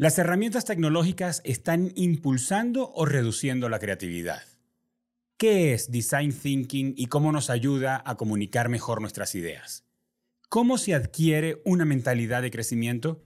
¿Las herramientas tecnológicas están impulsando o reduciendo la creatividad? ¿Qué es Design Thinking y cómo nos ayuda a comunicar mejor nuestras ideas? ¿Cómo se adquiere una mentalidad de crecimiento?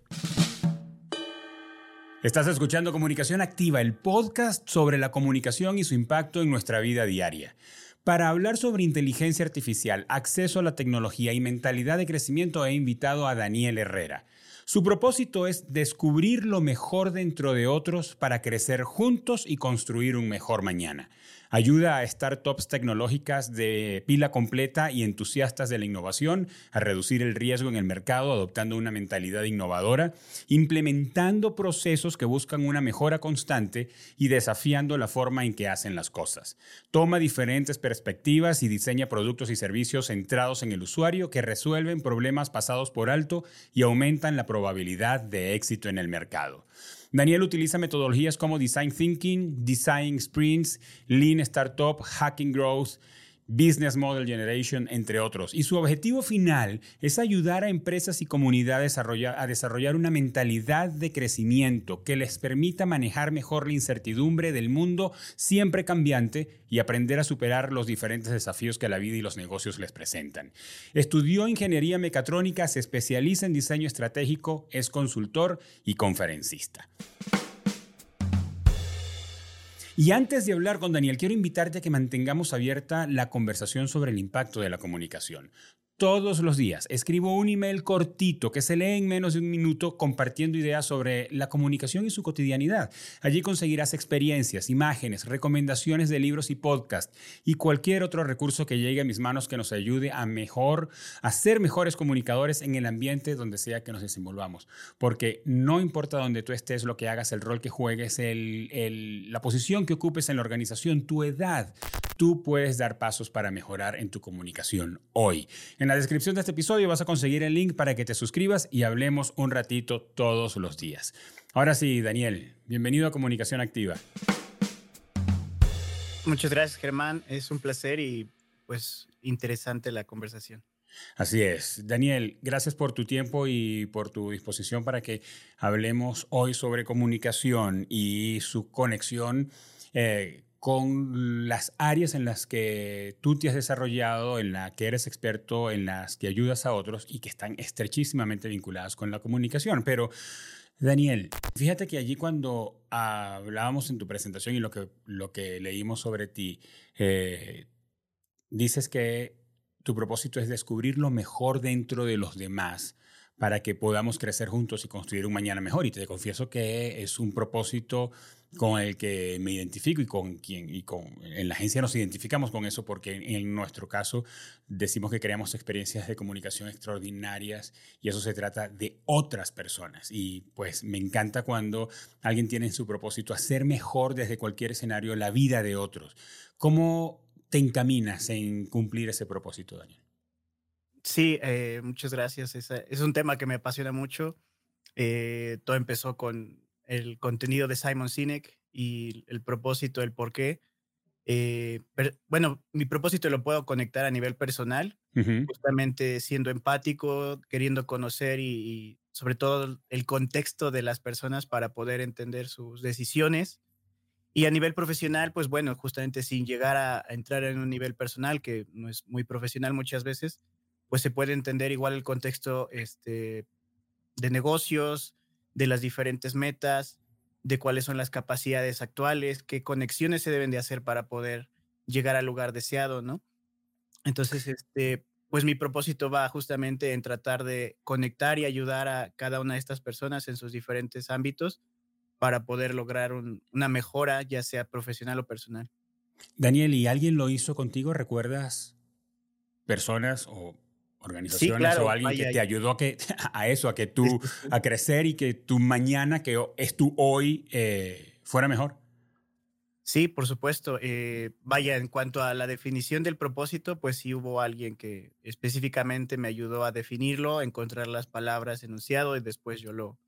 Estás escuchando Comunicación Activa, el podcast sobre la comunicación y su impacto en nuestra vida diaria. Para hablar sobre inteligencia artificial, acceso a la tecnología y mentalidad de crecimiento he invitado a Daniel Herrera. Su propósito es descubrir lo mejor dentro de otros para crecer juntos y construir un mejor mañana. Ayuda a startups tecnológicas de pila completa y entusiastas de la innovación a reducir el riesgo en el mercado adoptando una mentalidad innovadora, implementando procesos que buscan una mejora constante y desafiando la forma en que hacen las cosas. Toma diferentes perspectivas y diseña productos y servicios centrados en el usuario que resuelven problemas pasados por alto y aumentan la probabilidad de éxito en el mercado. Daniel utiliza metodologías como Design Thinking, Design Sprints, Lean Startup, Hacking Growth, Business Model Generation, entre otros. Y su objetivo final es ayudar a empresas y comunidades a desarrollar una mentalidad de crecimiento que les permita manejar mejor la incertidumbre del mundo siempre cambiante y aprender a superar los diferentes desafíos que la vida y los negocios les presentan. Estudió ingeniería mecatrónica, se especializa en diseño estratégico, es consultor y conferencista. Y antes de hablar con Daniel, quiero invitarte a que mantengamos abierta la conversación sobre el impacto de la comunicación todos los días. Escribo un email cortito que se lee en menos de un minuto compartiendo ideas sobre la comunicación y su cotidianidad. Allí conseguirás experiencias, imágenes, recomendaciones de libros y podcasts y cualquier otro recurso que llegue a mis manos que nos ayude a mejor, a ser mejores comunicadores en el ambiente donde sea que nos desenvolvamos. Porque no importa donde tú estés, lo que hagas, el rol que juegues, la posición que ocupes en la organización, tu edad, tú puedes dar pasos para mejorar en tu comunicación hoy. La descripción de este episodio vas a conseguir el link para que te suscribas y hablemos un ratito todos los días. Ahora sí, Daniel, bienvenido a Comunicación Activa. Muchas gracias, Germán. Es un placer y pues interesante la conversación. Así es. Daniel, gracias por tu tiempo y por tu disposición para que hablemos hoy sobre comunicación y su conexión eh, con las áreas en las que tú te has desarrollado, en las que eres experto, en las que ayudas a otros y que están estrechísimamente vinculadas con la comunicación. Pero, Daniel, fíjate que allí cuando hablábamos en tu presentación y lo que, lo que leímos sobre ti, eh, dices que tu propósito es descubrir lo mejor dentro de los demás para que podamos crecer juntos y construir un mañana mejor. Y te confieso que es un propósito con el que me identifico y con quien y con en la agencia nos identificamos con eso porque en, nuestro caso decimos que creamos experiencias de comunicación extraordinarias y eso se trata de otras personas y pues me encanta cuando alguien tiene en su propósito hacer mejor desde cualquier escenario la vida de otros. ¿Cómo te encaminas en cumplir ese propósito, Daniel? Sí, eh, muchas gracias. Es, es, un tema que me apasiona mucho. Eh, todo empezó con el contenido de Simon Sinek y el propósito, el por qué. Eh, bueno, mi propósito lo puedo conectar a nivel personal, justamente siendo empático, queriendo conocer y, sobre todo el contexto de las personas para poder entender sus decisiones. Y a nivel profesional, pues bueno, justamente sin llegar a entrar en un nivel personal, que no es muy profesional muchas veces, pues se puede entender igual el contexto este, de negocios, de las diferentes metas, de cuáles son las capacidades actuales, qué conexiones se deben de hacer para poder llegar al lugar deseado, ¿no? Entonces, este, pues mi propósito va justamente en tratar de conectar y ayudar a cada una de estas personas en sus diferentes ámbitos para poder lograr una mejora, ya sea profesional o personal. Daniel, ¿y alguien lo hizo contigo? ¿Recuerdas personas o organizaciones o alguien que te ayudó a, que, a eso, a que tú, a crecer y que tu mañana, que es tu hoy, eh, fuera mejor? Sí, por supuesto. Eh, vaya, en cuanto a la definición del propósito, pues sí hubo alguien que específicamente me ayudó a definirlo, encontrar las palabras enunciado y después yo lo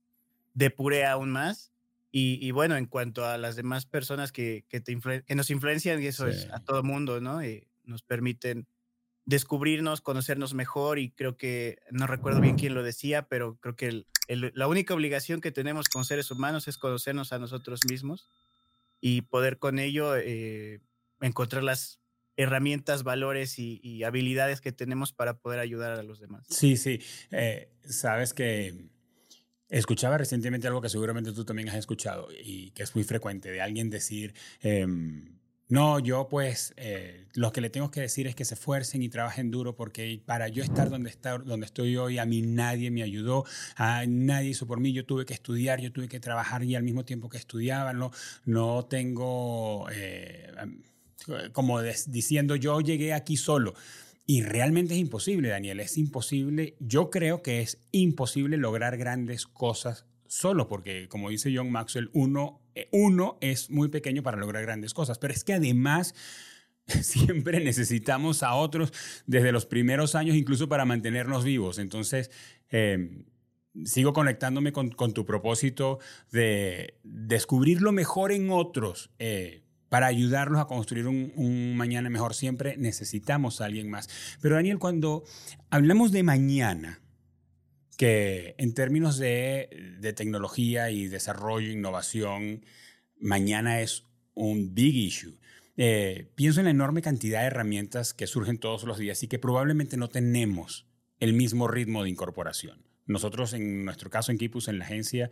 depuré aún más. Y, bueno, en cuanto a las demás personas que, que, te que nos influencian, y eso es a todo mundo, ¿no? Eh, nos permiten descubrirnos, conocernos mejor y creo que, no recuerdo bien quién lo decía, pero creo que la única obligación que tenemos como seres humanos es conocernos a nosotros mismos y poder con ello eh, encontrar las herramientas, valores y, habilidades que tenemos para poder ayudar a los demás. Sí, sí. Eh, sabes que escuchaba recientemente algo que seguramente tú también has escuchado y que es muy frecuente de alguien decir, em, no, yo pues eh, lo que le tengo que decir es que se esfuercen y trabajen duro porque para yo estar donde, está, donde estoy hoy, a mí nadie me ayudó, a nadie hizo por mí, yo tuve que estudiar, yo tuve que trabajar y al mismo tiempo que estudiaba, no, no tengo, eh, como diciendo yo llegué aquí solo. Y realmente es imposible, Daniel, es imposible, yo creo que es imposible lograr grandes cosas solo, porque como dice John Maxwell, uno, eh, uno es muy pequeño para lograr grandes cosas, pero es que además siempre necesitamos a otros desde los primeros años, incluso para mantenernos vivos. Entonces, em, sigo conectándome con, tu propósito de descubrir lo mejor en otros. Eh, para ayudarlos a construir un, un, mañana mejor siempre necesitamos a alguien más. Pero Daniel, cuando hablamos de mañana, que en términos de, de tecnología y desarrollo, innovación, mañana es un big issue. Eh, pienso en la enorme cantidad de herramientas que surgen todos los días y que probablemente no tenemos el mismo ritmo de incorporación. Nosotros, en nuestro caso en Kipus, en la agencia,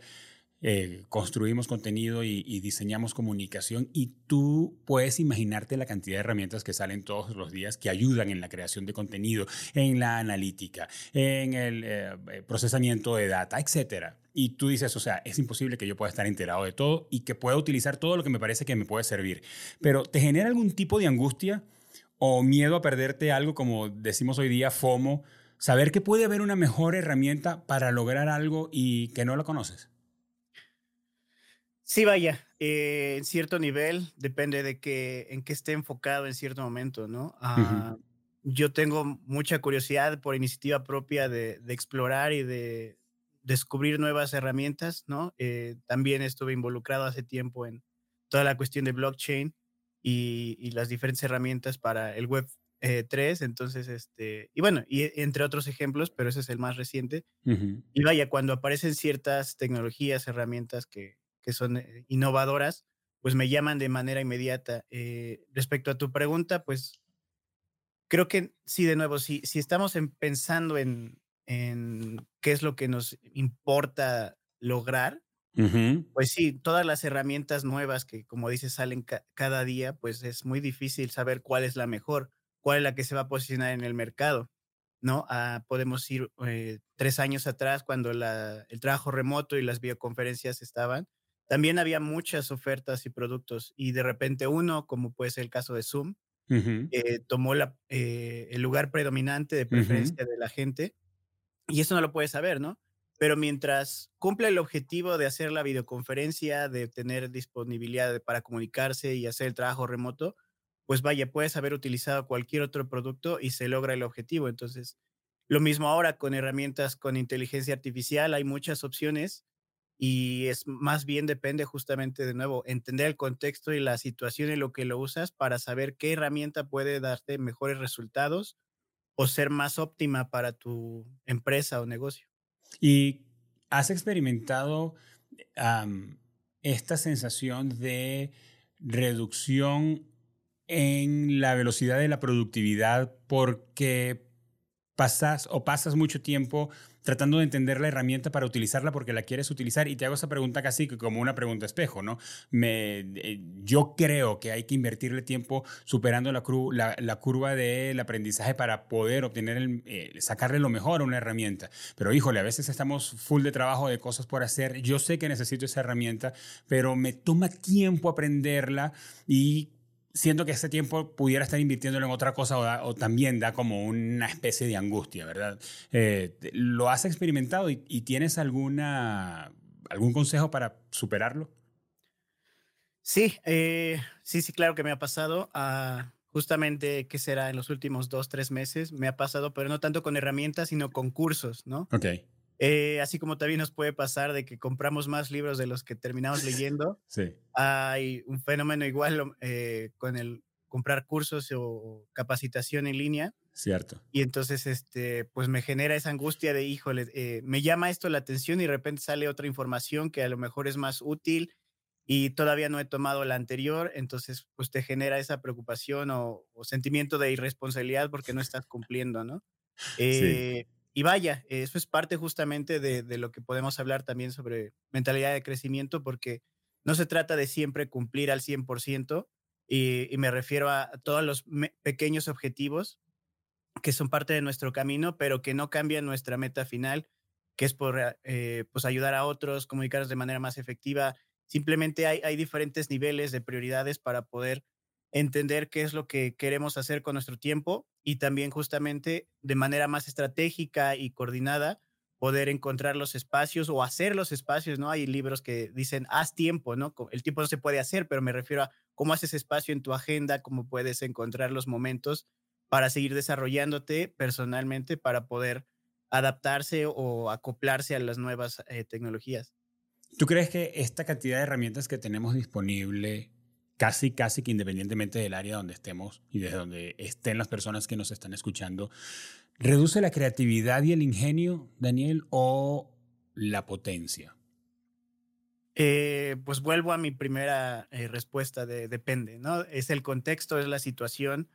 eh, construimos contenido y, diseñamos comunicación y tú puedes imaginarte la cantidad de herramientas que salen todos los días que ayudan en la creación de contenido, en la analítica, en el eh, procesamiento de data, etc. Y tú dices, o sea, es imposible que yo pueda estar enterado de todo y que pueda utilizar todo lo que me parece que me puede servir. Pero ¿te genera algún tipo de angustia o miedo a perderte algo como decimos hoy día, FOMO? Saber que puede haber una mejor herramienta para lograr algo y que no la conoces. Sí, vaya, eh, en cierto nivel, depende de que, en qué esté enfocado en cierto momento, ¿no? Ah, yo tengo mucha curiosidad por iniciativa propia de, explorar y de descubrir nuevas herramientas, ¿no? Eh, también estuve involucrado hace tiempo en toda la cuestión de blockchain y, las diferentes herramientas para el web 3, eh, entonces, este, y bueno, y entre otros ejemplos, pero ese es el más reciente. Y vaya, cuando aparecen ciertas tecnologías, herramientas que, que son eh, innovadoras, pues me llaman de manera inmediata. Eh, respecto a tu pregunta, pues creo que sí, de nuevo, si, si estamos pensando en, en, qué es lo que nos importa lograr, pues sí, todas las herramientas nuevas que, como dices, salen cada día, pues es muy difícil saber cuál es la mejor, cuál es la que se va a posicionar en el mercado. ¿no? Ah, podemos ir eh, tres años atrás cuando el trabajo remoto y las videoconferencias estaban, también había muchas ofertas y productos y de repente uno, como puede ser el caso de Zoom, eh, tomó la, eh, el lugar predominante de preferencia de la gente y eso no lo puedes saber, ¿no? Pero mientras cumple el objetivo de hacer la videoconferencia, de tener disponibilidad para comunicarse y hacer el trabajo remoto, pues vaya, puedes haber utilizado cualquier otro producto y se logra el objetivo. Entonces, lo mismo ahora con herramientas con inteligencia artificial, hay muchas opciones y es más bien depende justamente de nuevo entender el contexto y la situación en lo que lo usas para saber qué herramienta puede darte mejores resultados o ser más óptima para tu empresa o negocio. ¿Y has experimentado esta sensación de reducción en la velocidad de la productividad porque pasas o pasas mucho tiempo tratando de entender la herramienta para utilizarla porque la quieres utilizar. Y te hago esa pregunta casi como una pregunta espejo, ¿no? Me, eh, yo creo que hay que invertirle tiempo superando la, la, curva del aprendizaje para poder obtener, eh, sacarle lo mejor a una herramienta. Pero híjole, a veces estamos full de trabajo, de cosas por hacer. Yo sé que necesito esa herramienta, pero me toma tiempo aprenderla y siento que ese tiempo pudiera estar invirtiéndolo en otra cosa o, también da como una especie de angustia, ¿verdad? Eh, ¿Lo has experimentado y, tienes alguna, algún consejo para superarlo? Sí, eh, sí, sí, claro que me ha pasado. Ah, justamente, ¿qué será? En los últimos dos, tres meses me ha pasado, pero no tanto con herramientas, sino con cursos, ¿no? Ok. Eh, así como también nos puede pasar de que compramos más libros de los que terminamos leyendo. sí. Hay un fenómeno igual eh, con, el, comprar cursos o capacitación en línea. Cierto. Y entonces, este, pues me genera esa angustia de, híjole, eh, me llama esto la atención y de repente sale otra información que a lo mejor es más útil y todavía no he tomado la anterior, entonces pues te genera esa preocupación o, sentimiento de irresponsabilidad porque no estás cumpliendo, ¿no? Eh, y vaya, eso es parte justamente de, lo que podemos hablar también sobre mentalidad de crecimiento, porque no se trata de siempre cumplir al 100%, y, y me refiero a, todos los pequeños objetivos que son parte de nuestro camino, pero que no cambian nuestra meta final, que es por eh, pues ayudar a otros, comunicarnos de manera más efectiva. Simplemente hay, hay diferentes niveles de prioridades para poder entender qué es lo que queremos hacer con nuestro tiempo y también justamente de manera más estratégica y coordinada poder encontrar los espacios o hacer los espacios, ¿no? Hay libros que dicen, haz tiempo, ¿no? El tiempo no se puede hacer, pero me refiero a cómo haces espacio en tu agenda, cómo puedes encontrar los momentos para seguir desarrollándote personalmente, para poder adaptarse o acoplarse a las nuevas eh, tecnologías. ¿Tú crees que esta cantidad de herramientas que tenemos disponible casi, casi que independientemente del área donde estemos y desde donde estén las personas que nos están escuchando, reduce la creatividad y el ingenio, Daniel, o la potencia? Eh, pues vuelvo a mi primera eh, respuesta de depende, ¿no? Es el contexto, es la situación.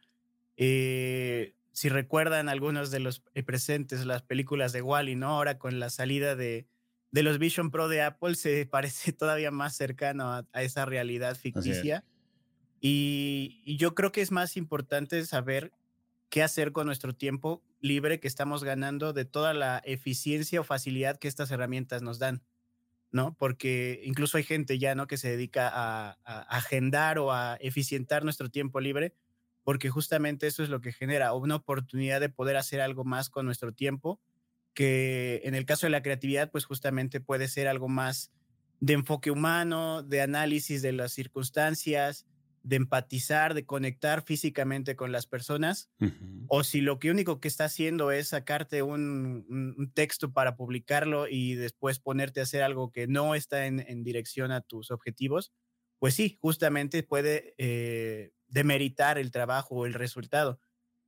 Eh, si recuerdan algunos de los presentes, las películas de Wally, ¿no? Ahora con la salida de, de los Vision Pro de Apple se parece todavía más cercano a, esa realidad ficticia. Y, yo creo que es más importante saber qué hacer con nuestro tiempo libre que estamos ganando de toda la eficiencia o facilidad que estas herramientas nos dan, ¿no? Porque incluso hay gente ya, ¿no? Que se dedica a, a agendar o a eficientar nuestro tiempo libre, porque justamente eso es lo que genera una oportunidad de poder hacer algo más con nuestro tiempo que en el caso de la creatividad, pues justamente puede ser algo más de enfoque humano, de análisis de las circunstancias, de empatizar, de conectar físicamente con las personas, o si lo que único que está haciendo es sacarte un, texto para publicarlo y después ponerte a hacer algo que no está en, dirección a tus objetivos, pues sí, justamente puede eh, demeritar el trabajo o el resultado.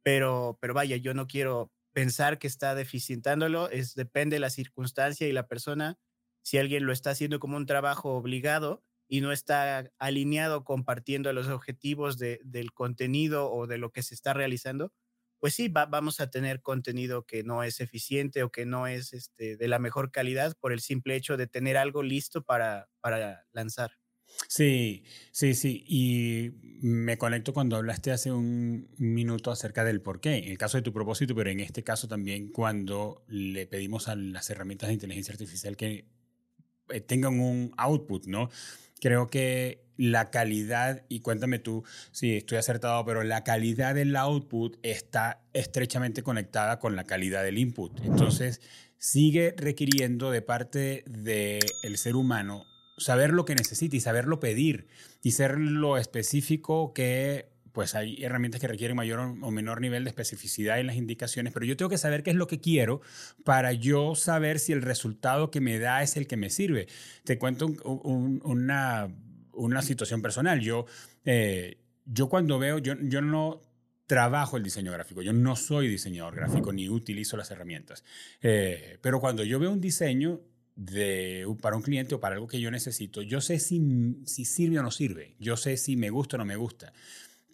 Pero, pero vaya, yo no quiero pensar que está deficientándolo, es, depende de la circunstancia y la persona. Si alguien lo está haciendo como un trabajo obligado y no está alineado compartiendo los objetivos de, del contenido o de lo que se está realizando, pues sí, vamos a tener contenido que no es eficiente o que no es este, de la mejor calidad por el simple hecho de tener algo listo para, para lanzar. Sí, sí, sí. Y me conecto cuando hablaste hace un minuto acerca del por qué, en el caso de tu propósito, pero en este caso también cuando le pedimos a las herramientas de inteligencia artificial que eh, tengan un output, ¿no? Creo que la calidad, y cuéntame tú si estoy acertado, pero la calidad del output está estrechamente conectada con la calidad del input. Entonces, sigue requiriendo de parte del ser humano saber lo que necesita y saberlo pedir y ser lo específico que pues hay herramientas que requieren mayor o menor nivel de especificidad en las indicaciones, pero yo tengo que saber qué es lo que quiero para yo saber si el resultado que me da es el que me sirve. Te cuento una, una, situación personal. Yo, eh, yo cuando veo, yo, yo no trabajo el diseño gráfico. Yo no soy diseñador gráfico ni utilizo las herramientas. Eh, pero cuando yo veo un diseño, de, para un cliente o para algo que yo necesito, yo sé si, si sirve o no sirve, yo sé si me gusta o no me gusta.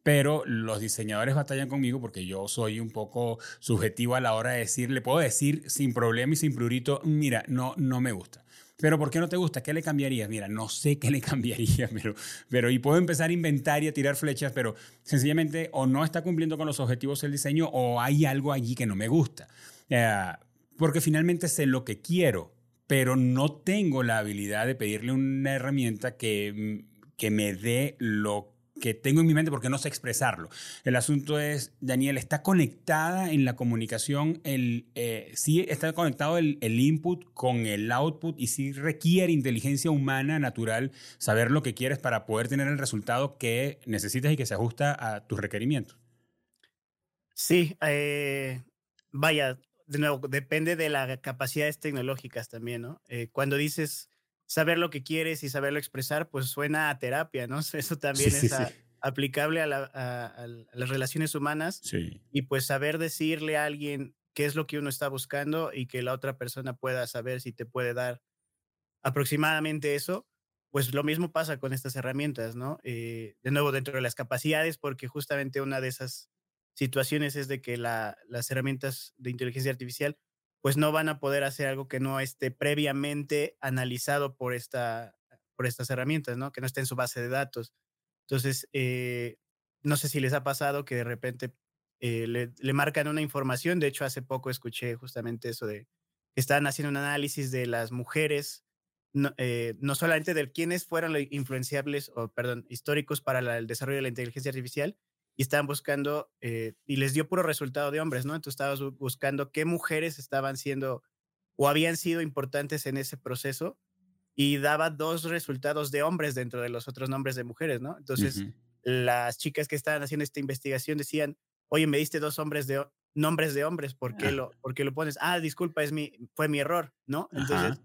Pero los diseñadores batallan conmigo porque yo soy un poco subjetivo a la hora de decir, le puedo decir sin problema y sin prurito, mira, no, no me gusta. Pero ¿por qué no te gusta? ¿Qué le cambiarías? Mira, no sé qué le cambiaría, pero, pero y puedo empezar a inventar y a tirar flechas, pero sencillamente o no está cumpliendo con los objetivos del diseño o hay algo allí que no me gusta. Eh, porque finalmente sé lo que quiero, pero no tengo la habilidad de pedirle una herramienta que, mm, que me dé lo que tengo en mi mente porque no sé expresarlo. El asunto es, Daniel, ¿está conectada en la comunicación? El, eh, sí está conectado el, el, input con el output y sí requiere inteligencia humana natural saber lo que quieres para poder tener el resultado que necesitas y que se ajusta a tus requerimientos. Sí, eh, vaya, de nuevo, depende de las capacidades tecnológicas también, ¿no? Eh, cuando dices saber lo que quieres y saberlo expresar, pues suena a terapia, ¿no? Eso también es aplicable a, las relaciones humanas sí. y pues saber decirle a alguien qué es lo que uno está buscando y que la otra persona pueda saber si te puede dar aproximadamente eso, pues lo mismo pasa con estas herramientas, ¿no? Eh, de nuevo, dentro de las capacidades, porque justamente una de esas situaciones es de que las herramientas de inteligencia artificial pues no van a poder hacer algo que no esté previamente analizado por, esta, por estas herramientas, ¿no? Que no esté en su base de datos. Entonces, eh, no sé si les ha pasado que de repente eh, le, marcan una información. De hecho, hace poco escuché justamente eso de que estaban haciendo un análisis de las mujeres, no, eh, no solamente de quiénes fueron los influenciables, o perdón, históricos para el desarrollo de la inteligencia artificial, y estaban buscando, eh, y les dio puro resultado de hombres, ¿no? Entonces estabas buscando qué mujeres estaban siendo o habían sido importantes en ese proceso y daba dos resultados de hombres dentro de los otros nombres de mujeres, ¿no? Entonces, las chicas que estaban haciendo esta investigación decían, oye, me diste dos hombres de, nombres de hombres, ¿por qué, lo, ¿por qué lo pones? Ah, disculpa, es mi, fue mi error, ¿no? Entonces,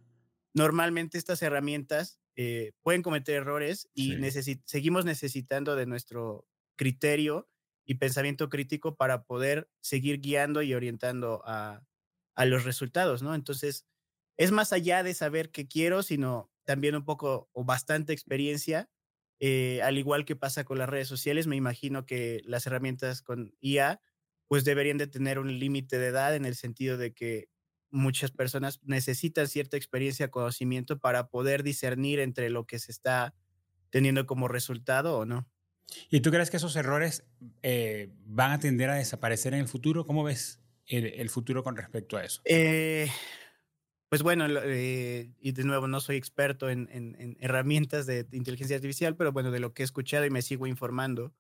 normalmente estas herramientas eh, pueden cometer errores y seguimos necesitando de nuestro criterio y pensamiento crítico para poder seguir guiando y orientando a, a los resultados, ¿no? Entonces, es más allá de saber qué quiero, sino también un poco o bastante experiencia eh, al igual que pasa con las redes sociales, me imagino que las herramientas con IA pues deberían de tener un límite de edad en el sentido de que muchas personas necesitan cierta experiencia, conocimiento para poder discernir entre lo que se está teniendo como resultado o no. ¿Y tú crees que esos errores eh, van a tender a desaparecer en el futuro? ¿Cómo ves el, futuro con respecto a eso? Eh, pues bueno, eh, y de nuevo, no soy experto en, herramientas de, inteligencia artificial, pero bueno, de lo que he escuchado y me sigo informando,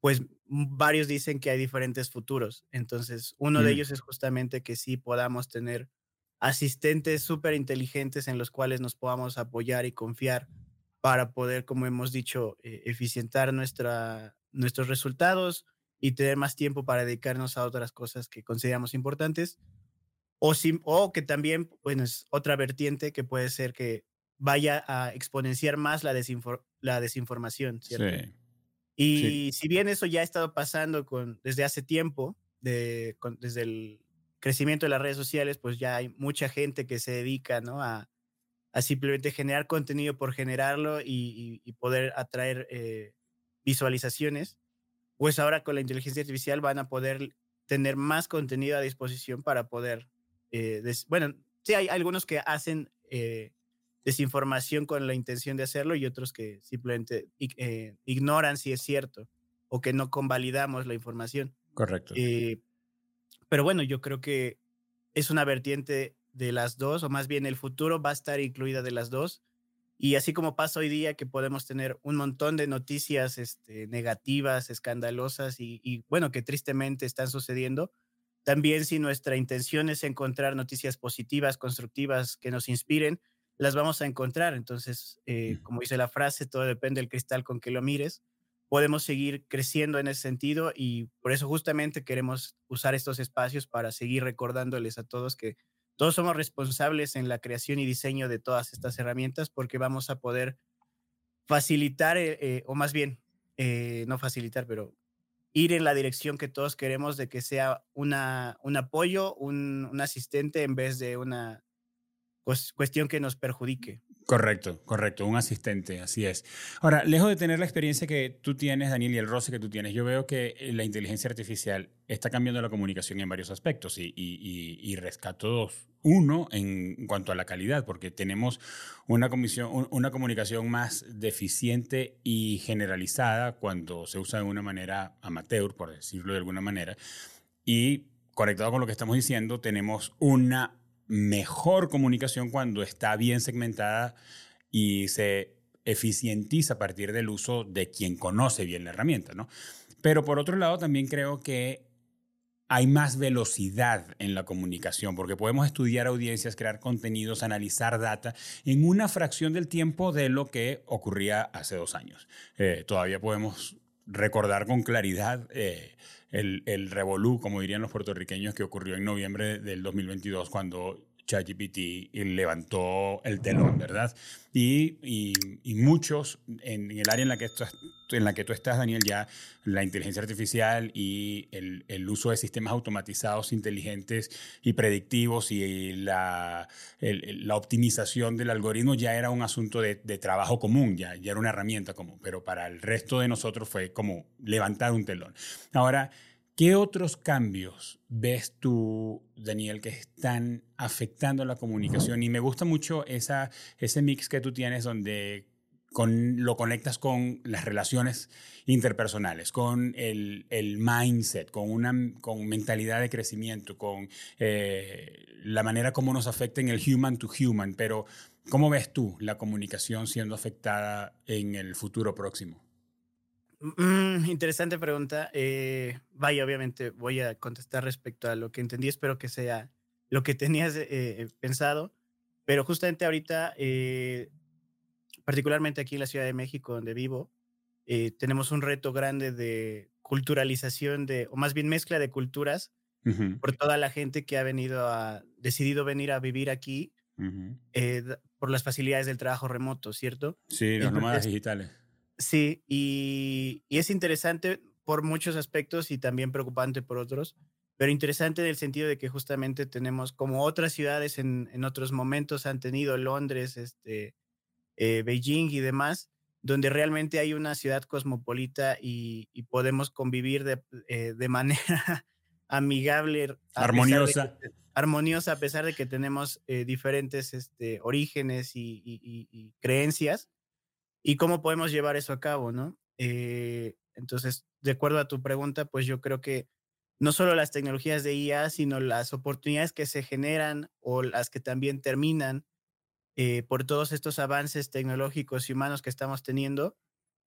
pues varios dicen que hay diferentes futuros. Entonces, uno de mm. ellos es justamente que sí podamos tener asistentes súper inteligentes en los cuales nos podamos apoyar y confiar para poder, como hemos dicho, eh, eficientar nuestra, nuestros resultados y tener más tiempo para dedicarnos a otras cosas que consideramos importantes o, o que también, bueno, es otra vertiente que puede ser que vaya a exponenciar más la, la desinformación, ¿cierto? Sí. Y si bien eso ya ha estado pasando con, desde hace tiempo, de, desde el crecimiento de las redes sociales, pues ya hay mucha gente que se dedica ¿no? a, a simplemente generar contenido por generarlo y, y, poder atraer eh, visualizaciones, pues ahora con la inteligencia artificial van a poder tener más contenido a disposición para poder eh, bueno, sí hay algunos que hacen eh, desinformación con la intención de hacerlo y otros que simplemente eh, ignoran si es cierto o que no convalidamos la información. Correcto. pero bueno, yo creo que es una vertiente de las dos, o más bien el futuro va a estar incluida de las dos. Y así como pasa hoy día que podemos tener un montón de noticias este, negativas, escandalosas y, y, bueno, que tristemente están sucediendo, también si nuestra intención es encontrar noticias positivas, constructivas, que nos inspiren, las vamos a encontrar. Entonces, eh, como dice la frase, todo depende del cristal con que lo mires. Podemos seguir creciendo en ese sentido y por eso justamente queremos usar estos espacios para seguir recordándoles a todos que todos somos responsables en la creación y diseño de todas estas herramientas porque vamos a poder facilitar, eh, eh, o más bien, no facilitar, pero ir en la dirección que todos queremos de que sea una, un apoyo, un asistente en vez de una cuestión que nos perjudique. Correcto, correcto, un asistente, así es. Ahora, lejos de tener la experiencia que tú tienes, Daniel, y el roce que tú tienes, yo veo que eh, la inteligencia artificial está cambiando la comunicación en varios aspectos y, y, rescato dos. Uno, en cuanto a la calidad, porque tenemos una, comisión, una comunicación más deficiente y generalizada cuando se usa de una manera amateur, por decirlo de alguna manera, y conectado con lo que estamos diciendo, tenemos una mejor comunicación cuando está bien segmentada y se eficientiza a partir del uso de quien conoce bien la herramienta, ¿no? Pero por otro lado, también creo que hay más velocidad en la comunicación, porque podemos estudiar audiencias, crear contenidos, analizar data en una fracción del tiempo de lo que ocurría hace dos años. Eh, todavía podemos recordar con claridad eh, el, el revolú, como dirían los puertorriqueños, que ocurrió en noviembre del 2022 cuando ChatGPT levantó el telón, ¿verdad? Y, y, muchos en, el área en la, que estás, en la que tú estás, Daniel, ya la inteligencia artificial y el, el uso de sistemas automatizados inteligentes y predictivos y la, la optimización del algoritmo ya era un asunto de, de trabajo común, ya, ya era una herramienta común, pero para el resto de nosotros fue como levantar un telón. Ahora, ¿Qué otros cambios ves tú, Daniel, que están afectando la comunicación? Y me gusta mucho esa, ese mix que tú tienes donde con, lo conectas con las relaciones interpersonales, con el, el mindset, con una con mentalidad de crecimiento, con eh, la manera como nos afecta en el human to human. Pero, ¿cómo ves tú la comunicación siendo afectada en el futuro próximo? Mm, interesante pregunta. Eh, vaya, obviamente voy a contestar respecto a lo que entendí. Espero que sea lo que tenías eh, pensado. Pero justamente ahorita, eh, particularmente aquí en la Ciudad de México, donde vivo, tenemos un reto grande de culturalización, de, o más bien mezcla de culturas, por toda la gente que ha venido a, decidido venir a vivir aquí por las facilidades del trabajo remoto, ¿cierto? Sí, los nómadas digitales. Sí, y, es interesante por muchos aspectos y también preocupante por otros, pero interesante en el sentido de que justamente tenemos como otras ciudades en, en otros momentos han tenido Londres, este, eh, Beijing y demás, donde realmente hay una ciudad cosmopolita y, podemos convivir de, eh, de manera amigable. Armoniosa. armoniosa a pesar de que tenemos eh, diferentes este, orígenes y, y creencias y cómo podemos llevar eso a cabo, ¿no? Eh, entonces, de acuerdo a tu pregunta, pues yo creo que no solo las tecnologías de IA, sino las oportunidades que se generan o las que también terminan eh, por todos estos avances tecnológicos y humanos que estamos teniendo,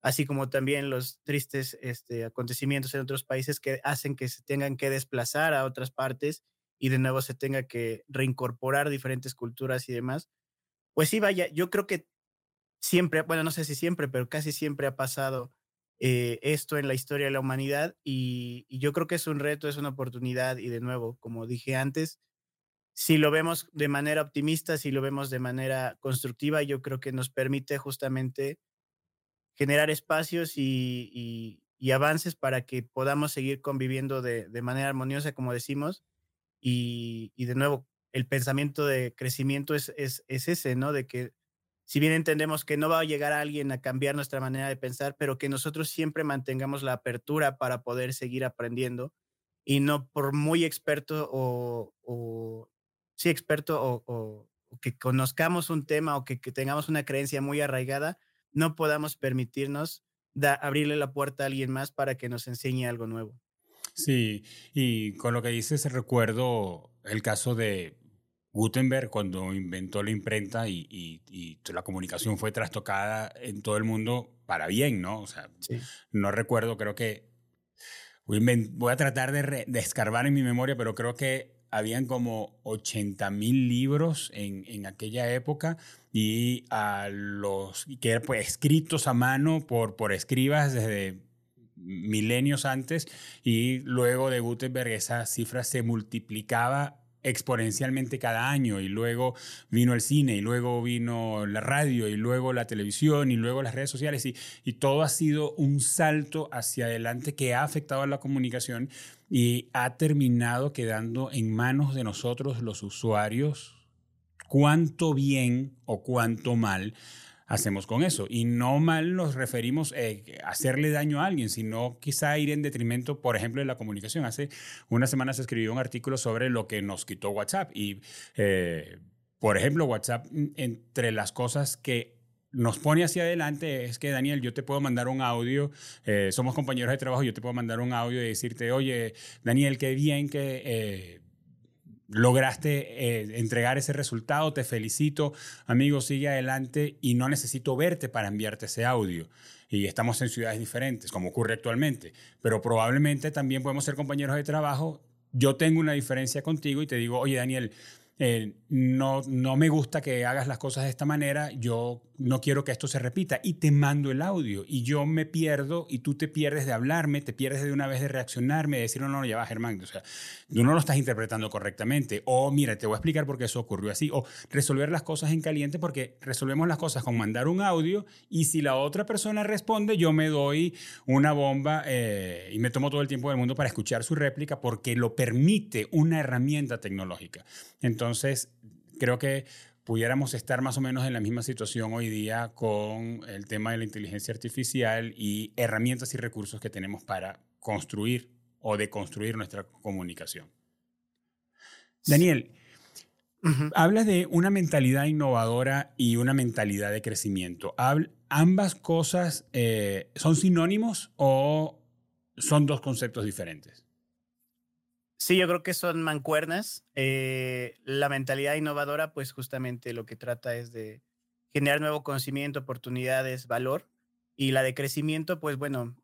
así como también los tristes este, acontecimientos en otros países que hacen que se tengan que desplazar a otras partes y de nuevo se tenga que reincorporar diferentes culturas y demás. Pues sí, vaya, yo creo que siempre, bueno, no sé si siempre, pero casi siempre ha pasado eh, esto en la historia de la humanidad y, yo creo que es un reto, es una oportunidad y de nuevo, como dije antes, si lo vemos de manera optimista, si lo vemos de manera constructiva, yo creo que nos permite justamente generar espacios y, avances para que podamos seguir conviviendo de, manera armoniosa, como decimos, y, de nuevo, el pensamiento de crecimiento es, es, es ese, ¿no? De que si bien entendemos que no va a llegar alguien a cambiar nuestra manera de pensar, pero que nosotros siempre mantengamos la apertura para poder seguir aprendiendo y no por muy experto o, sí, experto o, que conozcamos un tema o que, tengamos una creencia muy arraigada, no podamos permitirnos abrirle la puerta a alguien más para que nos enseñe algo nuevo. Sí, y con lo que dices recuerdo el caso de Gutenberg cuando inventó la imprenta y, la comunicación fue trastocada en todo el mundo para bien, ¿no? O sea, no recuerdo, creo que voy, a tratar de, escarbar en mi memoria, pero creo que habían como 80 mil libros en, aquella época y a los que eran pues, escritos a mano por, por escribas desde milenios antes y luego de Gutenberg esa cifra se multiplicaba exponencialmente cada año y luego vino el cine y luego vino la radio y luego la televisión y luego las redes sociales y, todo ha sido un salto hacia adelante que ha afectado a la comunicación y ha terminado quedando en manos de nosotros los usuarios cuánto bien o cuánto mal hacemos con eso. Y no mal nos referimos eh, a hacerle daño a alguien, sino quizá ir en detrimento, por ejemplo, de la comunicación. Hace unas semanas escribió un artículo sobre lo que nos quitó WhatsApp. Y, eh, por ejemplo, WhatsApp, mm, entre las cosas que nos pone hacia adelante es que, Daniel, yo te puedo mandar un audio, eh, somos compañeros de trabajo, yo te puedo mandar un audio y decirte, oye, Daniel, qué bien que lograste eh, entregar ese resultado, te felicito, amigo, sigue adelante y no necesito verte para enviarte ese audio. Y estamos en ciudades diferentes, como ocurre actualmente, pero probablemente también podemos ser compañeros de trabajo. Yo tengo una diferencia contigo y te digo, oye Daniel, eh, no, no me gusta que hagas las cosas de esta manera, yo no quiero que esto se repita y te mando el audio y yo me pierdo y tú te pierdes de hablarme, te pierdes de una vez de reaccionarme, de decir, no, no, ya va Germán, o sea, tú no lo estás interpretando correctamente o mira, te voy a explicar por qué eso ocurrió así o resolver las cosas en caliente porque resolvemos las cosas con mandar un audio y si la otra persona responde, yo me doy una bomba eh, y me tomo todo el tiempo del mundo para escuchar su réplica porque lo permite una herramienta tecnológica. Entonces, creo que pudiéramos estar más o menos en la misma situación hoy día con el tema de la inteligencia artificial y herramientas y recursos que tenemos para construir o deconstruir nuestra comunicación. Daniel, hablas de una mentalidad innovadora y una mentalidad de crecimiento. ¿Ambas cosas eh, son sinónimos o son dos conceptos diferentes? Sí, yo creo que son mancuernas. Eh, la mentalidad innovadora, pues justamente lo que trata es de generar nuevo conocimiento, oportunidades, valor. Y la de crecimiento, pues bueno,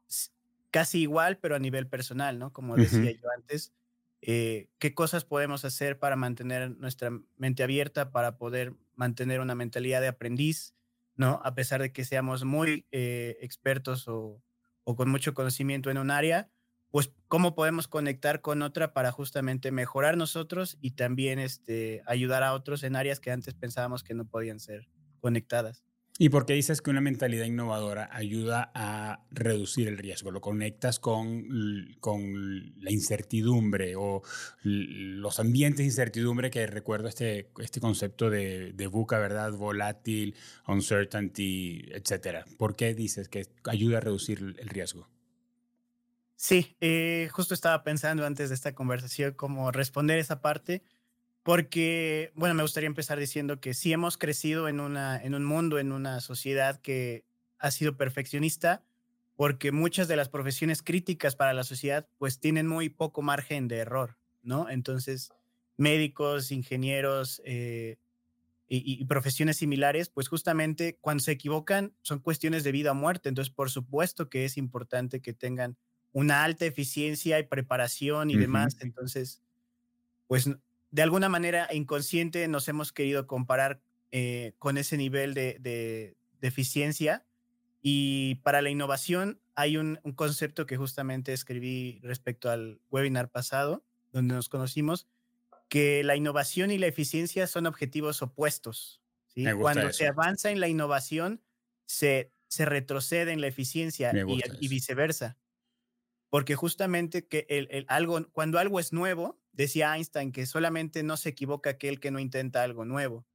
casi igual, pero a nivel personal, ¿no? Como decía yo antes, eh, ¿qué cosas podemos hacer para mantener nuestra mente abierta, para poder mantener una mentalidad de aprendiz, ¿no? A pesar de que seamos muy eh, expertos o, o con mucho conocimiento en un área, pues cómo podemos conectar con otra para justamente mejorar nosotros y también este, ayudar a otros en áreas que antes pensábamos que no podían ser conectadas. ¿Y por qué dices que una mentalidad innovadora ayuda a reducir el riesgo? ¿Lo conectas con, con la incertidumbre o los ambientes de incertidumbre que recuerdo este, este concepto de, de VUCA, ¿verdad? Volátil, uncertainty, etcétera. ¿Por qué dices que ayuda a reducir el riesgo? Sí, eh, justo estaba pensando antes de esta conversación cómo responder esa parte, porque, bueno, me gustaría empezar diciendo que sí hemos crecido en, una, en un mundo, en una sociedad que ha sido perfeccionista, porque muchas de las profesiones críticas para la sociedad pues tienen muy poco margen de error, ¿no? Entonces, médicos, ingenieros eh, y, y, profesiones similares, pues justamente cuando se equivocan son cuestiones de vida o muerte, entonces por supuesto que es importante que tengan una alta eficiencia y preparación y demás. Entonces, pues de alguna manera inconsciente nos hemos querido comparar eh, con ese nivel de, de, eficiencia. Y para la innovación hay un, un, concepto que justamente escribí respecto al webinar pasado, donde nos conocimos, que la innovación y la eficiencia son objetivos opuestos. ¿sí? Cuando se avanza en la innovación, se, se retrocede en la eficiencia y, y, viceversa porque justamente que el, algo, cuando algo es nuevo, decía Einstein que solamente no se equivoca aquel que no intenta algo nuevo.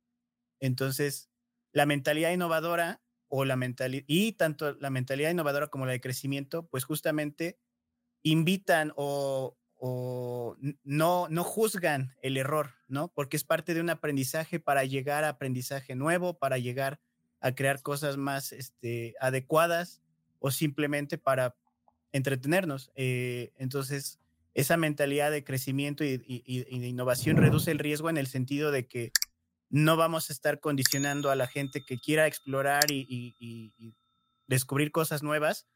Entonces, la mentalidad innovadora o la mentalidad, y tanto la mentalidad innovadora como la de crecimiento, pues justamente invitan o, o no, no juzgan el error, ¿no? Porque es parte de un aprendizaje para llegar a aprendizaje nuevo, para llegar a crear cosas más este, adecuadas o simplemente para entretenernos. Eh, entonces, esa mentalidad de crecimiento y, de innovación reduce el riesgo en el sentido de que no vamos a estar condicionando a la gente que quiera explorar y, descubrir cosas nuevas,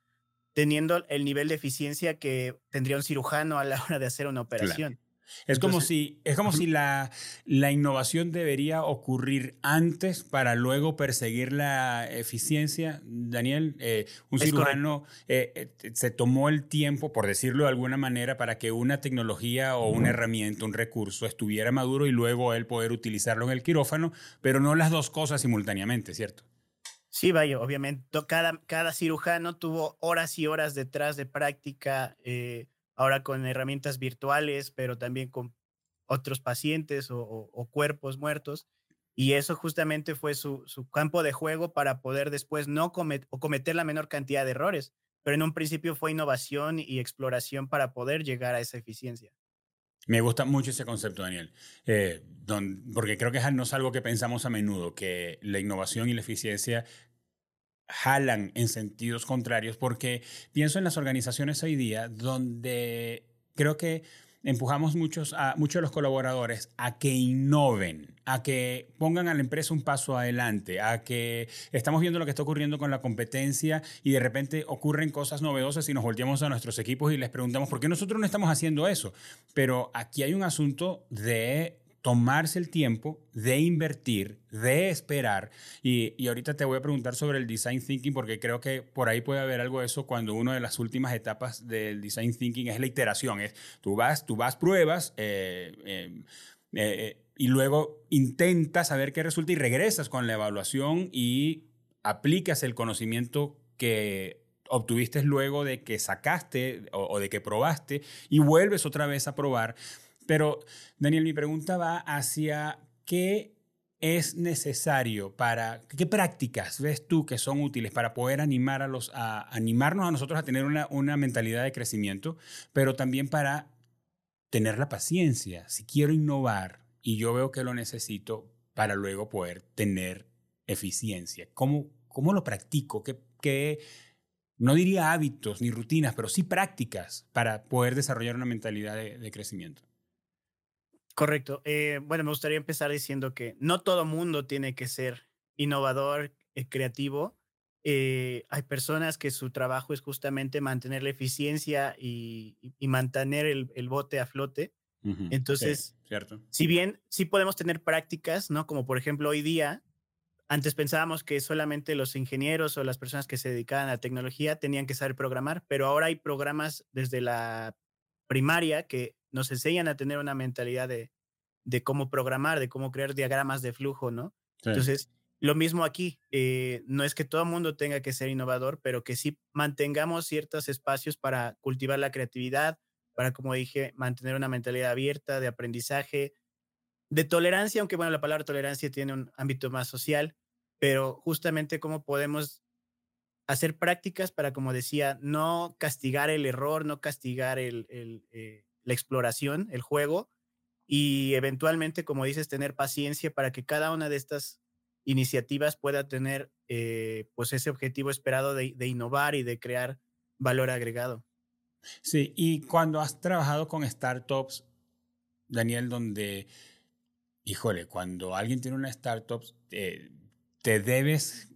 teniendo el nivel de eficiencia que tendría un cirujano a la hora de hacer una operación. Es como si, es como si la, la, innovación debería ocurrir antes para luego perseguir la eficiencia. Daniel, eh, un cirujano eh, eh, se tomó el tiempo, por decirlo de alguna manera, para que una tecnología o una herramienta, un recurso estuviera maduro y luego él poder utilizarlo en el quirófano, pero no las dos cosas simultáneamente, ¿cierto? Sí, vaya, obviamente. Cada, cada cirujano tuvo horas y horas detrás de práctica ahora con herramientas virtuales, pero también con otros pacientes o, cuerpos muertos. Y eso justamente fue su, campo de juego para poder después no cometer la menor cantidad de errores. Pero en un principio fue innovación y exploración para poder llegar a esa eficiencia. Me gusta mucho ese concepto, Daniel, eh, porque creo que no es algo que pensamos a menudo, que la innovación y la eficiencia jalan en sentidos contrarios, porque pienso en las organizaciones hoy día donde creo que empujamos muchos a muchos de los colaboradores a que innoven, a que pongan a la empresa un paso adelante, a que estamos viendo lo que está ocurriendo con la competencia y de repente ocurren cosas novedosas y nos volteamos a nuestros equipos y les preguntamos por qué nosotros no estamos haciendo eso. Pero aquí hay un asunto de tomarse el tiempo de invertir, de esperar. Y, y, ahorita te voy a preguntar sobre el design thinking porque creo que por ahí puede haber algo de eso cuando una de las últimas etapas del design thinking es la iteración. Es, tú vas, tú vas, pruebas. Eh, eh, eh, y luego intentas saber qué resulta y regresas con la evaluación y aplicas el conocimiento que obtuviste luego de que sacaste o, de que probaste y vuelves otra vez a probar. Pero, Daniel, mi pregunta va hacia qué es necesario para, qué prácticas ves tú que son útiles para poder animar a los, a, animarnos a nosotros a tener una, una mentalidad de crecimiento, pero también para tener la paciencia. Si quiero innovar y yo veo que lo necesito para luego poder tener eficiencia, ¿cómo, cómo lo practico? ¿Qué, qué no diría hábitos ni rutinas, pero sí prácticas para poder desarrollar una mentalidad de, crecimiento. Correcto. Eh, bueno, me gustaría empezar diciendo que no todo mundo tiene que ser innovador, eh, creativo. Eh, hay personas que su trabajo es justamente mantener la eficiencia y, mantener el, bote a flote. Entonces, cierto. si bien sí podemos tener prácticas, ¿no? Como por ejemplo hoy día antes pensábamos que solamente los ingenieros o las personas que se dedicaban a la tecnología tenían que saber programar, pero ahora hay programas desde la primaria que nos enseñan a tener una mentalidad de, de cómo programar, de cómo crear diagramas de flujo, ¿no? Entonces, lo mismo aquí, eh, no es que todo el mundo tenga que ser innovador, pero que sí mantengamos ciertos espacios para cultivar la creatividad, para, como dije, mantener una mentalidad abierta de aprendizaje, de tolerancia, aunque bueno, la palabra tolerancia tiene un ámbito más social, pero justamente cómo podemos hacer prácticas para, como decía, no castigar el error, no castigar el, eh, la exploración, el juego, y eventualmente, como dices, tener paciencia para que cada una de estas iniciativas pueda tener eh, pues ese objetivo esperado de, innovar y de crear valor agregado. Sí, y cuando has trabajado con startups, Daniel, donde híjole, cuando alguien tiene una startup, eh, te debes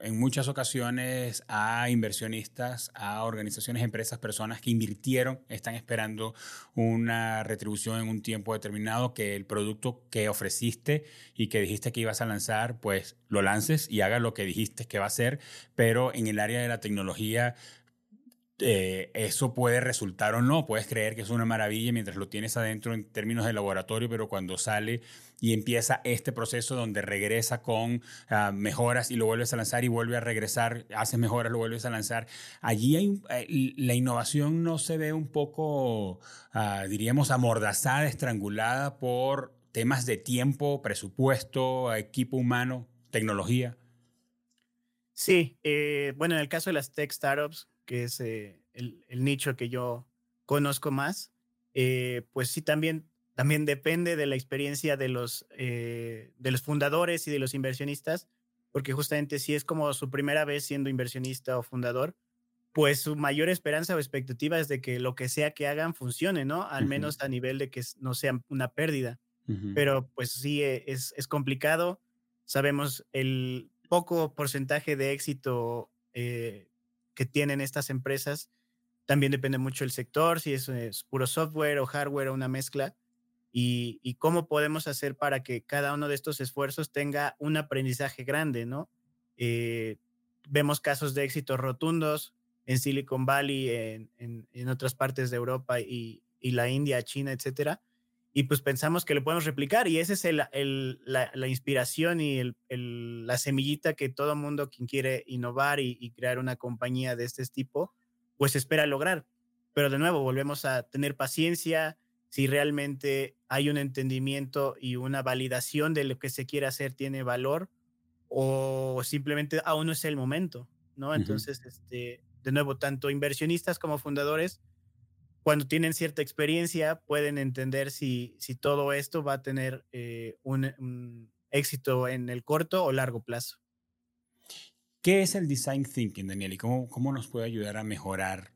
en muchas ocasiones a inversionistas, a organizaciones, empresas, personas que invirtieron, están esperando una retribución en un tiempo determinado, que el producto que ofreciste y que dijiste que ibas a lanzar, pues lo lances y haga lo que dijiste que va a hacer, pero en el área de la tecnología eh, eso puede resultar o no. Puedes creer que es una maravilla mientras lo tienes adentro en términos de laboratorio, pero cuando sale y empieza este proceso donde regresa con ah, mejoras y lo vuelves a lanzar y vuelve a regresar, haces mejoras, lo vuelves a lanzar. Allí hay, eh, la innovación no se ve un poco, ah, diríamos, amordazada, estrangulada por temas de tiempo, presupuesto, equipo humano, tecnología. Sí, eh, bueno, en el caso de las tech startups, que es eh, el, nicho que yo conozco más, eh, pues sí, también, también depende de la experiencia de los, eh, de los fundadores y de los inversionistas, porque justamente si es como su primera vez siendo inversionista o fundador, pues su mayor esperanza o expectativa es de que lo que sea que hagan funcione, ¿no? Al menos a nivel de que no sea una pérdida. Pero pues sí, es, es complicado. Sabemos el poco porcentaje de éxito eh, que tienen estas empresas. También depende mucho el sector, si es, puro software o hardware o una mezcla. Y, cómo podemos hacer para que cada uno de estos esfuerzos tenga un aprendizaje grande, ¿no? Eh, vemos casos de éxito rotundos en Silicon Valley, en, en, otras partes de Europa y, y, la India, China, etcétera. Y pues pensamos que lo podemos replicar y esa es el, el, la, la, inspiración y el, la semillita que todo mundo quien quiere innovar y, y, crear una compañía de este tipo, pues espera lograr. Pero de nuevo, volvemos a tener paciencia. Si realmente hay un entendimiento y una validación de lo que se quiere hacer tiene valor o simplemente aún no es el momento, ¿no? Entonces, este, de nuevo, tanto inversionistas como fundadores cuando tienen cierta experiencia pueden entender si, si todo esto va a tener eh, un, éxito en el corto o largo plazo. ¿Qué es el design thinking, Daniel? ¿Y cómo, cómo nos puede ayudar a mejorar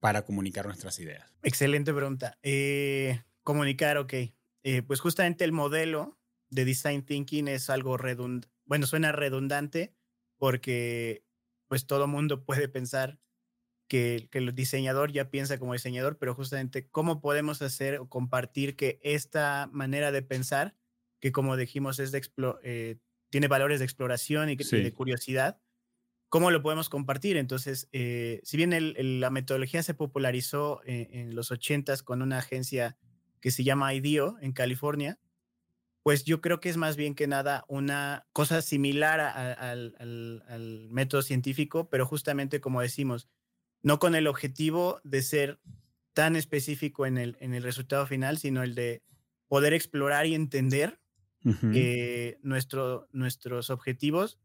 para comunicar nuestras ideas? Excelente pregunta. Eh, comunicar, ok. Eh, pues justamente el modelo de design thinking es algo redundante. Bueno, suena redundante porque pues todo mundo puede pensar que, que, el diseñador ya piensa como diseñador, pero justamente cómo podemos hacer o compartir que esta manera de pensar, que como dijimos es de eh, tiene valores de exploración y, de curiosidad, ¿cómo lo podemos compartir? Entonces, eh, si bien la metodología se popularizó en los 80s con una agencia que se llama IDEO en California, pues yo creo que es más bien que nada una cosa similar al, al método científico, pero justamente como decimos, no con el objetivo de ser tan específico en el, en el resultado final, sino el de poder explorar y entender eh, nuestro, nuestros objetivos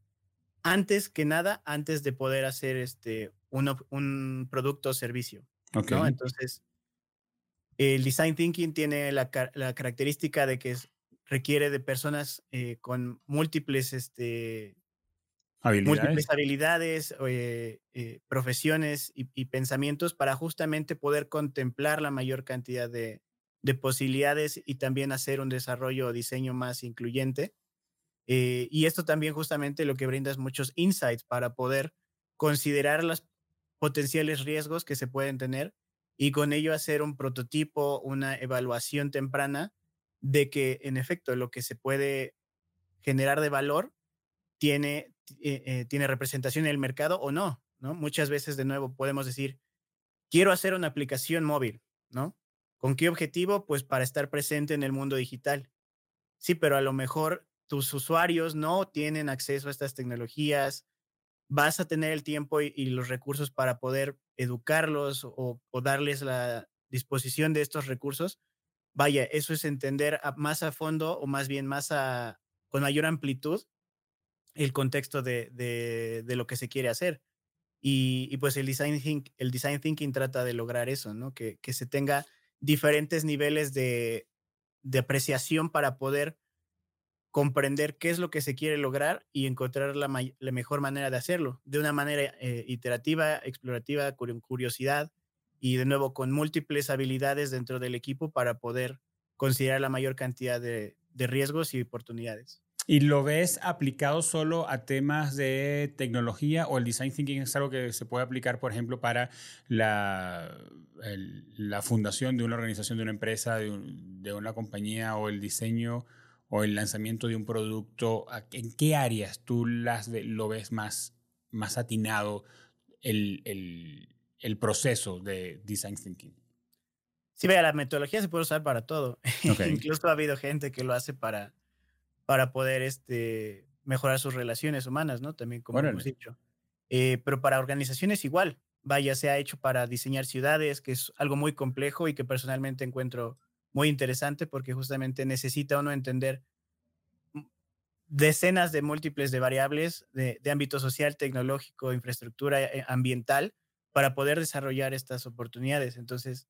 antes que nada, antes de poder hacer este, un, un producto o servicio. Entonces, el design thinking tiene la, la característica de que requiere de personas eh, con múltiples este, Habilidades. múltiples habilidades, eh, eh, profesiones y, pensamientos para justamente poder contemplar la mayor cantidad de, posibilidades y también hacer un desarrollo o diseño más incluyente. Eh, y esto también justamente lo que brinda es muchos insights para poder considerar los potenciales riesgos que se pueden tener y con ello hacer un prototipo, una evaluación temprana de que en efecto lo que se puede generar de valor tiene, eh, eh, tiene representación en el mercado o no, ¿no? Muchas veces, de nuevo, podemos decir, quiero hacer una aplicación móvil, ¿no? ¿Con qué objetivo? Pues para estar presente en el mundo digital. Sí, pero a lo mejor tus usuarios no tienen acceso a estas tecnologías, vas a tener el tiempo y, los recursos para poder educarlos o, darles la disposición de estos recursos. Vaya, eso es entender más a fondo o más bien más a, con mayor amplitud el contexto de, de, lo que se quiere hacer. Y, pues el design, think, el design thinking trata de lograr eso, ¿no? Que, que se tenga diferentes niveles de, de, apreciación para poder comprender qué es lo que se quiere lograr y encontrar la, la mejor manera de hacerlo, de una manera eh, iterativa, explorativa, con curiosidad y de nuevo con múltiples habilidades dentro del equipo para poder considerar la mayor cantidad de, de riesgos y oportunidades. ¿Y lo ves aplicado solo a temas de tecnología o el design thinking es algo que se puede aplicar, por ejemplo, para la, la fundación de una organización, de una empresa, de, de, una compañía o el diseño o el lanzamiento de un producto? ¿En qué áreas tú las lo ves más, más atinado el, el, el proceso de design thinking? Sí, vea, la metodología se puede usar para todo. Incluso ha habido gente que lo hace para para poder este, mejorar sus relaciones humanas, ¿no? También, como hemos dicho. Eh, pero para organizaciones igual, vaya, se ha hecho para diseñar ciudades, que es algo muy complejo y que personalmente encuentro muy interesante porque justamente necesita uno entender decenas de múltiples de variables de, ámbito social, tecnológico, infraestructura eh, ambiental para poder desarrollar estas oportunidades. Entonces,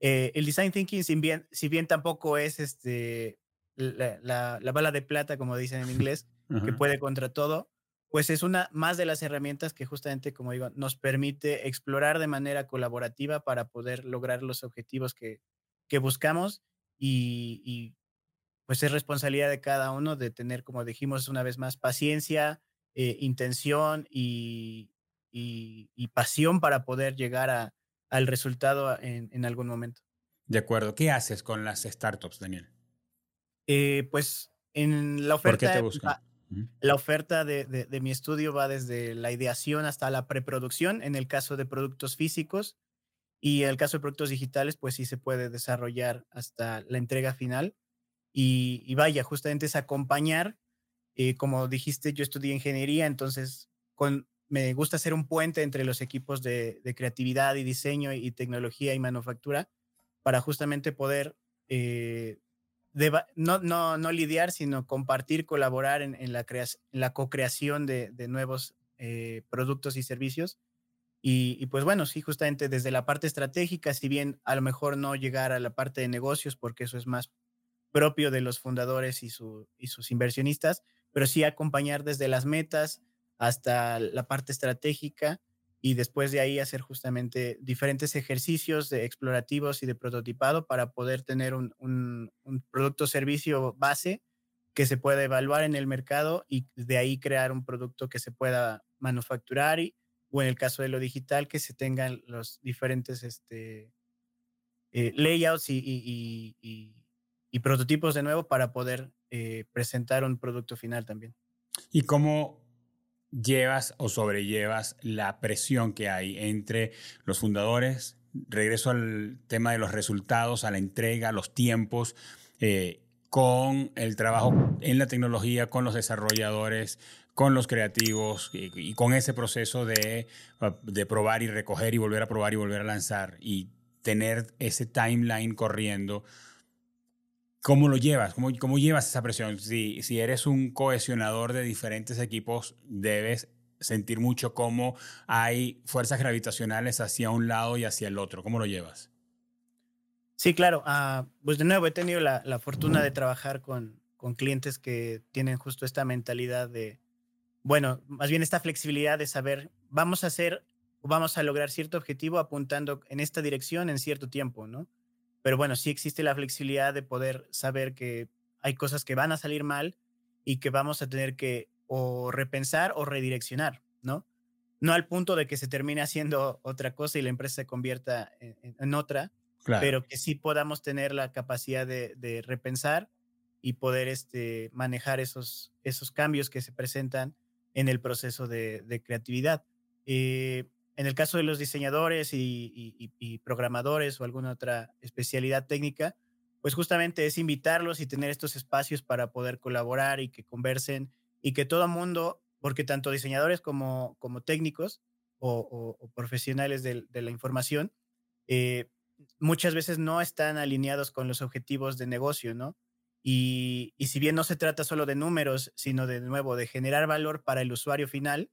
eh, el design thinking, si bien, si bien tampoco es este, la, bala de plata, como dicen en inglés, que puede contra todo, pues es una más de las herramientas que justamente, como digo, nos permite explorar de manera colaborativa para poder lograr los objetivos que, que buscamos y, pues es responsabilidad de cada uno de tener, como dijimos una vez más, paciencia, eh, intención y, y, pasión para poder llegar a, al resultado en, en algún momento. De acuerdo. ¿Qué haces con las startups, Daniel? Eh, pues en la oferta, La, oferta de, mi estudio va desde la ideación hasta la preproducción, en el caso de productos físicos, y en el caso de productos digitales, pues sí se puede desarrollar hasta la entrega final. Y, vaya, justamente es acompañar, eh, como dijiste, yo estudié ingeniería, entonces con, me gusta hacer un puente entre los equipos de, creatividad y diseño y, tecnología y manufactura para justamente poder eh, no, no, no lidiar, sino compartir, colaborar en, la, la co-creación de, nuevos eh, productos y servicios. Y, pues bueno, sí, justamente desde la parte estratégica, si bien a lo mejor no llegar a la parte de negocios, porque eso es más propio de los fundadores y, y sus inversionistas, pero sí acompañar desde las metas hasta la parte estratégica y después de ahí hacer justamente diferentes ejercicios de explorativos y de prototipado para poder tener un, un, producto o servicio base que se pueda evaluar en el mercado y de ahí crear un producto que se pueda manufacturar y, o en el caso de lo digital, que se tengan los diferentes este, eh, layouts y, y, prototipos de nuevo para poder eh, presentar un producto final también. ¿Y cómo llevas o sobrellevas la presión que hay entre los fundadores? Regreso al tema de los resultados, a la entrega, los tiempos, eh, con el trabajo en la tecnología, con los desarrolladores, con los creativos y, con ese proceso de, de, probar y recoger y volver a probar y volver a lanzar y tener ese timeline corriendo. ¿Cómo lo llevas? ¿Cómo, cómo llevas esa presión? Si, si eres un cohesionador de diferentes equipos, debes sentir mucho cómo hay fuerzas gravitacionales hacia un lado y hacia el otro. ¿Cómo lo llevas? Sí, claro. Ah, pues de nuevo he tenido la, la fortuna de trabajar con, con, clientes que tienen justo esta mentalidad de, bueno, más bien esta flexibilidad de saber, vamos a hacer, vamos a lograr cierto objetivo apuntando en esta dirección en cierto tiempo, ¿no? Pero bueno, sí existe la flexibilidad de poder saber que hay cosas que van a salir mal y que vamos a tener que o repensar o redireccionar, ¿no? No al punto de que se termine haciendo otra cosa y la empresa se convierta en otra, pero que sí podamos tener la capacidad de, repensar y poder este, manejar esos, esos cambios que se presentan en el proceso de, creatividad. Eh, en el caso de los diseñadores y, programadores o alguna otra especialidad técnica, pues justamente es invitarlos y tener estos espacios para poder colaborar y que conversen y que todo mundo, porque tanto diseñadores como, técnicos o, profesionales de, la información, eh, muchas veces no están alineados con los objetivos de negocio, ¿no? Y, si bien no se trata solo de números, sino de nuevo de generar valor para el usuario final,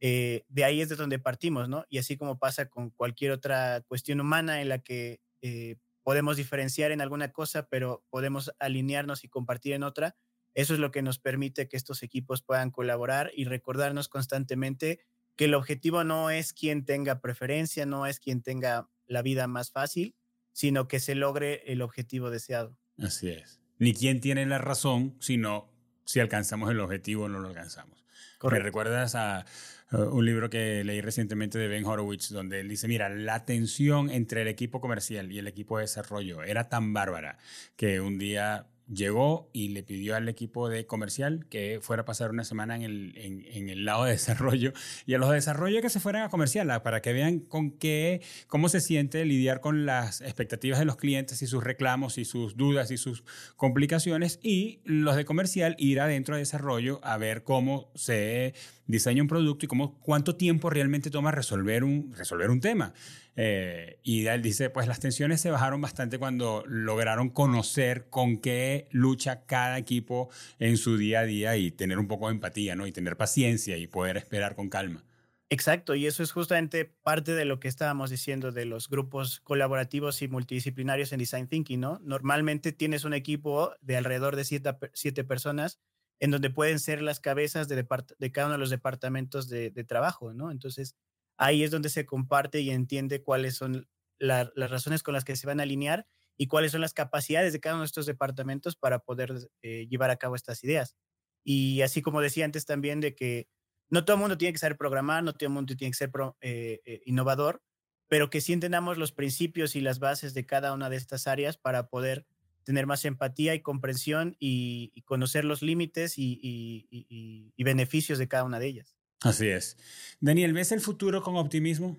eh, de ahí es de donde partimos, ¿no? Y así como pasa con cualquier otra cuestión humana en la que eh, podemos diferenciar en alguna cosa, pero podemos alinearnos y compartir en otra, eso es lo que nos permite que estos equipos puedan colaborar y recordarnos constantemente que el objetivo no es quien tenga preferencia, no es quien tenga la vida más fácil, sino que se logre el objetivo deseado. Así es. Ni quién tiene la razón, sino si alcanzamos el objetivo o no lo alcanzamos. Me recuerdas a un libro que leí recientemente de Ben Horowitz, donde él dice, mira, la tensión entre el equipo comercial y el equipo de desarrollo era tan bárbara que un día llegó y le pidió al equipo de comercial que fuera a pasar una semana en el, en, el lado de desarrollo y a los de desarrollo que se fueran a comercial para que vean con qué, cómo se siente lidiar con las expectativas de los clientes y sus reclamos y sus dudas y sus complicaciones y los de comercial ir adentro de desarrollo a ver cómo se diseña un producto y cómo, cuánto tiempo realmente toma resolver un, resolver un tema. Eh, y él dice, pues las tensiones se bajaron bastante cuando lograron conocer con qué lucha cada equipo en su día a día y tener un poco de empatía, ¿no? Y tener paciencia y poder esperar con calma. Exacto, y eso es justamente parte de lo que estábamos diciendo de los grupos colaborativos y multidisciplinarios en Design Thinking, ¿no? Normalmente tienes un equipo de alrededor de siete, siete personas en donde pueden ser las cabezas de, cada uno de los departamentos de, trabajo, ¿no? Entonces, ahí es donde se comparte y entiende cuáles son las razones con las que se van a alinear y cuáles son las capacidades de cada uno de estos departamentos para poder eh, llevar a cabo estas ideas. Y así como decía antes también de que no todo mundo tiene que saber programar, no todo mundo tiene que ser eh, eh, innovador, pero que sí entendamos los principios y las bases de cada una de estas áreas para poder tener más empatía y comprensión y, conocer los límites y beneficios de cada una de ellas. Así es. Daniel, ¿ves el futuro con optimismo?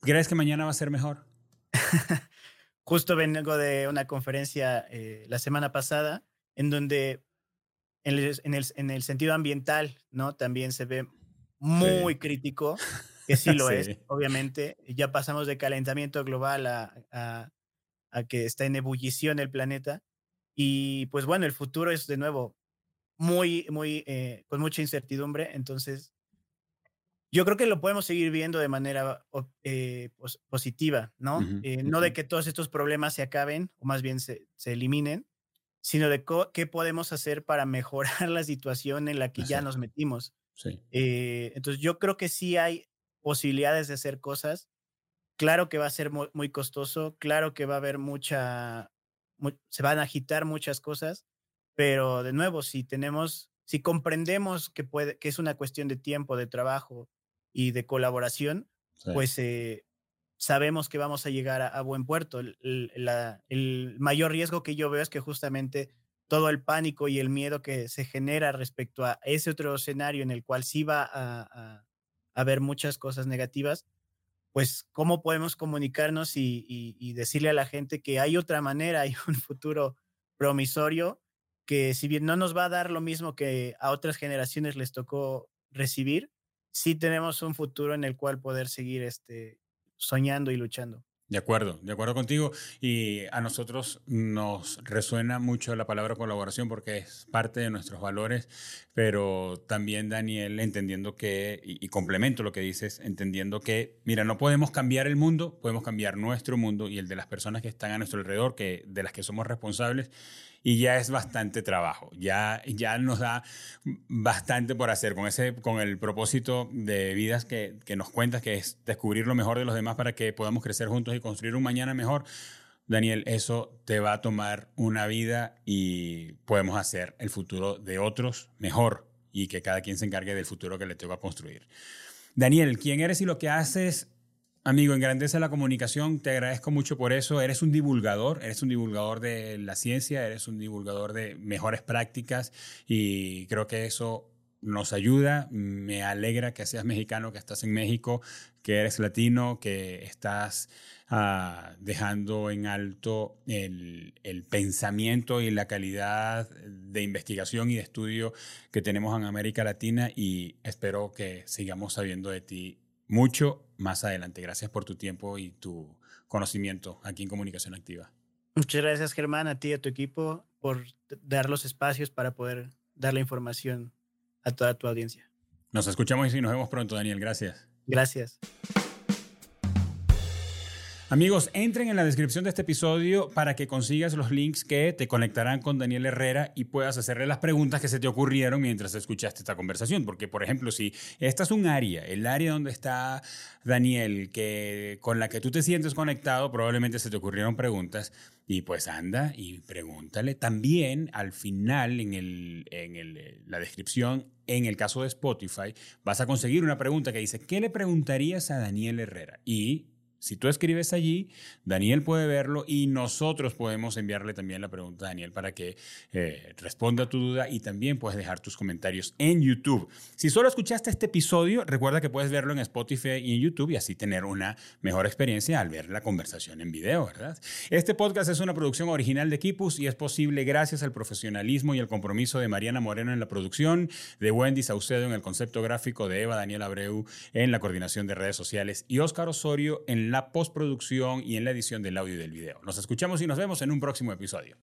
¿Crees que mañana va a ser mejor? Justo vengo de una conferencia eh, la semana pasada en donde en el, sentido ambiental, ¿no? También se ve muy crítico, que sí lo es, obviamente. Ya pasamos de calentamiento global a, que está en ebullición el planeta. Y pues bueno, el futuro es de nuevo muy, muy, eh, con mucha incertidumbre. Entonces, yo creo que lo podemos seguir viendo de manera eh, positiva, ¿no? Eh, no de que todos estos problemas se acaben o más bien se, eliminen, sino de qué podemos hacer para mejorar la situación en la que ya nos metimos. Sí. Entonces yo creo que sí hay posibilidades de hacer cosas. Claro que va a ser muy, costoso, claro que va a haber mucha, se van a agitar muchas cosas, pero de nuevo, si tenemos, si comprendemos que, puede, que es una cuestión de tiempo, de trabajo, y de colaboración, pues eh, sabemos que vamos a llegar a, buen puerto. El, mayor riesgo que yo veo es que justamente todo el pánico y el miedo que se genera respecto a ese otro escenario en el cual sí va a, haber muchas cosas negativas, pues cómo podemos comunicarnos y, decirle a la gente que hay otra manera, hay un futuro promisorio que si bien no nos va a dar lo mismo que a otras generaciones les tocó recibir, sí tenemos un futuro en el cual poder seguir este, soñando y luchando. De acuerdo, de acuerdo contigo. Y a nosotros nos resuena mucho la palabra colaboración porque es parte de nuestros valores, pero también Daniel entendiendo que, y, complemento lo que dices, entendiendo que, mira, no podemos cambiar el mundo, podemos cambiar nuestro mundo y el de las personas que están a nuestro alrededor, que, de las que somos responsables y ya es bastante trabajo, ya, ya nos da bastante por hacer con, ese, con el propósito de vidas que, que nos cuentas, que es descubrir lo mejor de los demás para que podamos crecer juntos y construir un mañana mejor. Daniel, eso te va a tomar una vida y podemos hacer el futuro de otros mejor y que cada quien se encargue del futuro que le toca construir. Daniel, ¿quién eres y lo que haces? Amigo, engrandece la comunicación, te agradezco mucho por eso. Eres un divulgador, eres un divulgador de la ciencia, eres un divulgador de mejores prácticas y creo que eso nos ayuda. Me alegra que seas mexicano, que estás en México, que eres latino, que estás ah, dejando en alto el, el, pensamiento y la calidad de investigación y de estudio que tenemos en América Latina y espero que sigamos sabiendo de ti mucho más adelante. Gracias por tu tiempo y tu conocimiento aquí en Comunicación Activa. Muchas gracias, Germán, a ti y a tu equipo por dar los espacios para poder dar la información a toda tu audiencia. Nos escuchamos y nos vemos pronto, Daniel. Gracias. Gracias. Amigos, entren en la descripción de este episodio para que consigas los links que te conectarán con Daniel Herrera y puedas hacerle las preguntas que se te ocurrieron mientras escuchaste esta conversación. Porque, por ejemplo, si esta es un área, el área donde está Daniel, que, con la que tú te sientes conectado, probablemente se te ocurrieron preguntas. Y pues anda y pregúntale. También al final, en, el, en el, la descripción, en el caso de Spotify, vas a conseguir una pregunta que dice, ¿qué le preguntarías a Daniel Herrera? Y si tú escribes allí, Daniel puede verlo y nosotros podemos enviarle también la pregunta a Daniel para que eh, responda a tu duda y también puedes dejar tus comentarios en YouTube. Si solo escuchaste este episodio, recuerda que puedes verlo en Spotify y en YouTube y así tener una mejor experiencia al ver la conversación en video, ¿verdad? Este podcast es una producción original de Kipus y es posible gracias al profesionalismo y el compromiso de Mariana Moreno en la producción, de Wendy Saucedo en el concepto gráfico, de Eva Daniel Abreu en la coordinación de redes sociales y Óscar Osorio la postproducción y en la edición del audio y del video. Nos escuchamos y nos vemos en un próximo episodio.